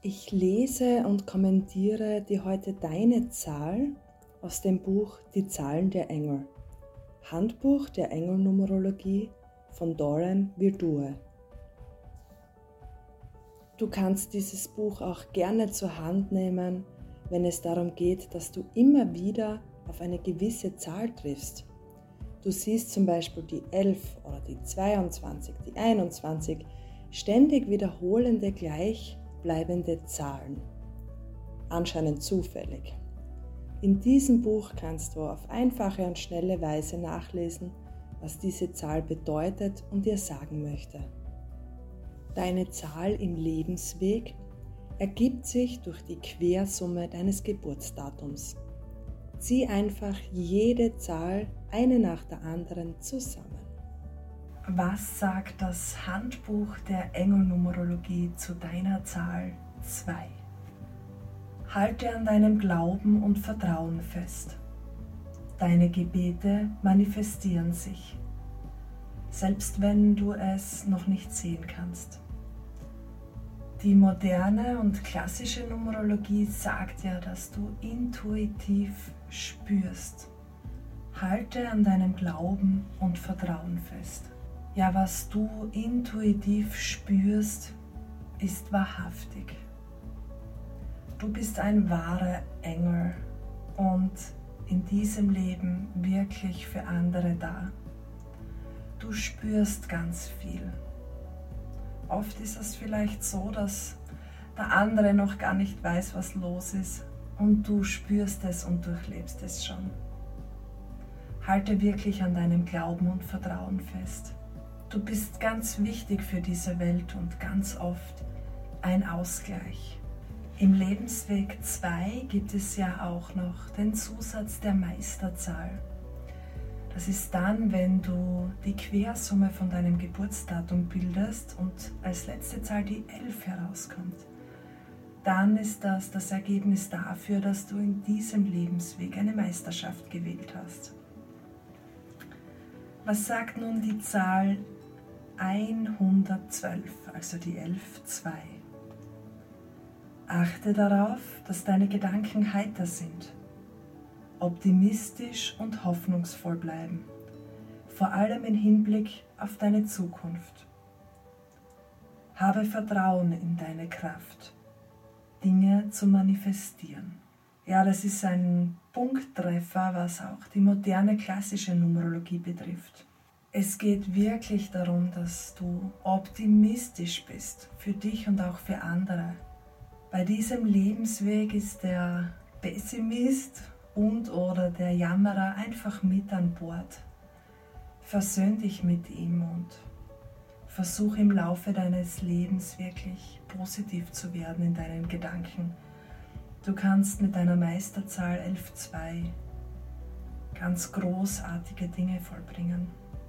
Ich lese und kommentiere dir heute deine Zahl aus dem Buch Die Zahlen der Engel. Handbuch der Engelnumerologie von Doran Virtue. Du kannst dieses Buch auch gerne zur Hand nehmen, wenn es darum geht, dass du immer wieder auf eine gewisse Zahl triffst. Du siehst zum Beispiel die 11 oder die 22, die 21, ständig wiederholende gleich bleibende Zahlen. Anscheinend zufällig. In diesem Buch kannst du auf einfache und schnelle Weise nachlesen, was diese Zahl bedeutet und dir sagen möchte. Deine Zahl im Lebensweg ergibt sich durch die Quersumme deines Geburtsdatums. Zieh einfach jede Zahl eine nach der anderen zusammen. Was sagt das Handbuch der Engelnumerologie zu deiner Zahl 2? Halte an deinem Glauben und Vertrauen fest. Deine Gebete manifestieren sich, selbst wenn du es noch nicht sehen kannst. Die moderne und klassische Numerologie sagt ja, dass du intuitiv spürst. Halte an deinem Glauben und Vertrauen fest. Ja, was du intuitiv spürst, ist wahrhaftig. Du bist ein wahrer Engel und in diesem Leben wirklich für andere da. Du spürst ganz viel. Oft ist es vielleicht so, dass der andere noch gar nicht weiß, was los ist und du spürst es und durchlebst es schon. Halte wirklich an deinem Glauben und Vertrauen fest. Du bist ganz wichtig für diese Welt und ganz oft ein Ausgleich. Im Lebensweg 2 gibt es ja auch noch den Zusatz der Meisterzahl. Das ist dann, wenn du die Quersumme von deinem Geburtsdatum bildest und als letzte Zahl die 11 herauskommt. Dann ist das das Ergebnis dafür, dass du in diesem Lebensweg eine Meisterschaft gewählt hast. Was sagt nun die Zahl 112, also die 11.2. Achte darauf, dass deine Gedanken heiter sind, optimistisch und hoffnungsvoll bleiben, vor allem im Hinblick auf deine Zukunft. Habe Vertrauen in deine Kraft, Dinge zu manifestieren. Ja, das ist ein Punkttreffer, was auch die moderne klassische Numerologie betrifft. Es geht wirklich darum, dass du optimistisch bist für dich und auch für andere. Bei diesem Lebensweg ist der Pessimist und oder der Jammerer einfach mit an Bord. Versöhn dich mit ihm und versuch im Laufe deines Lebens wirklich positiv zu werden in deinen Gedanken. Du kannst mit deiner Meisterzahl 11.2 ganz großartige Dinge vollbringen.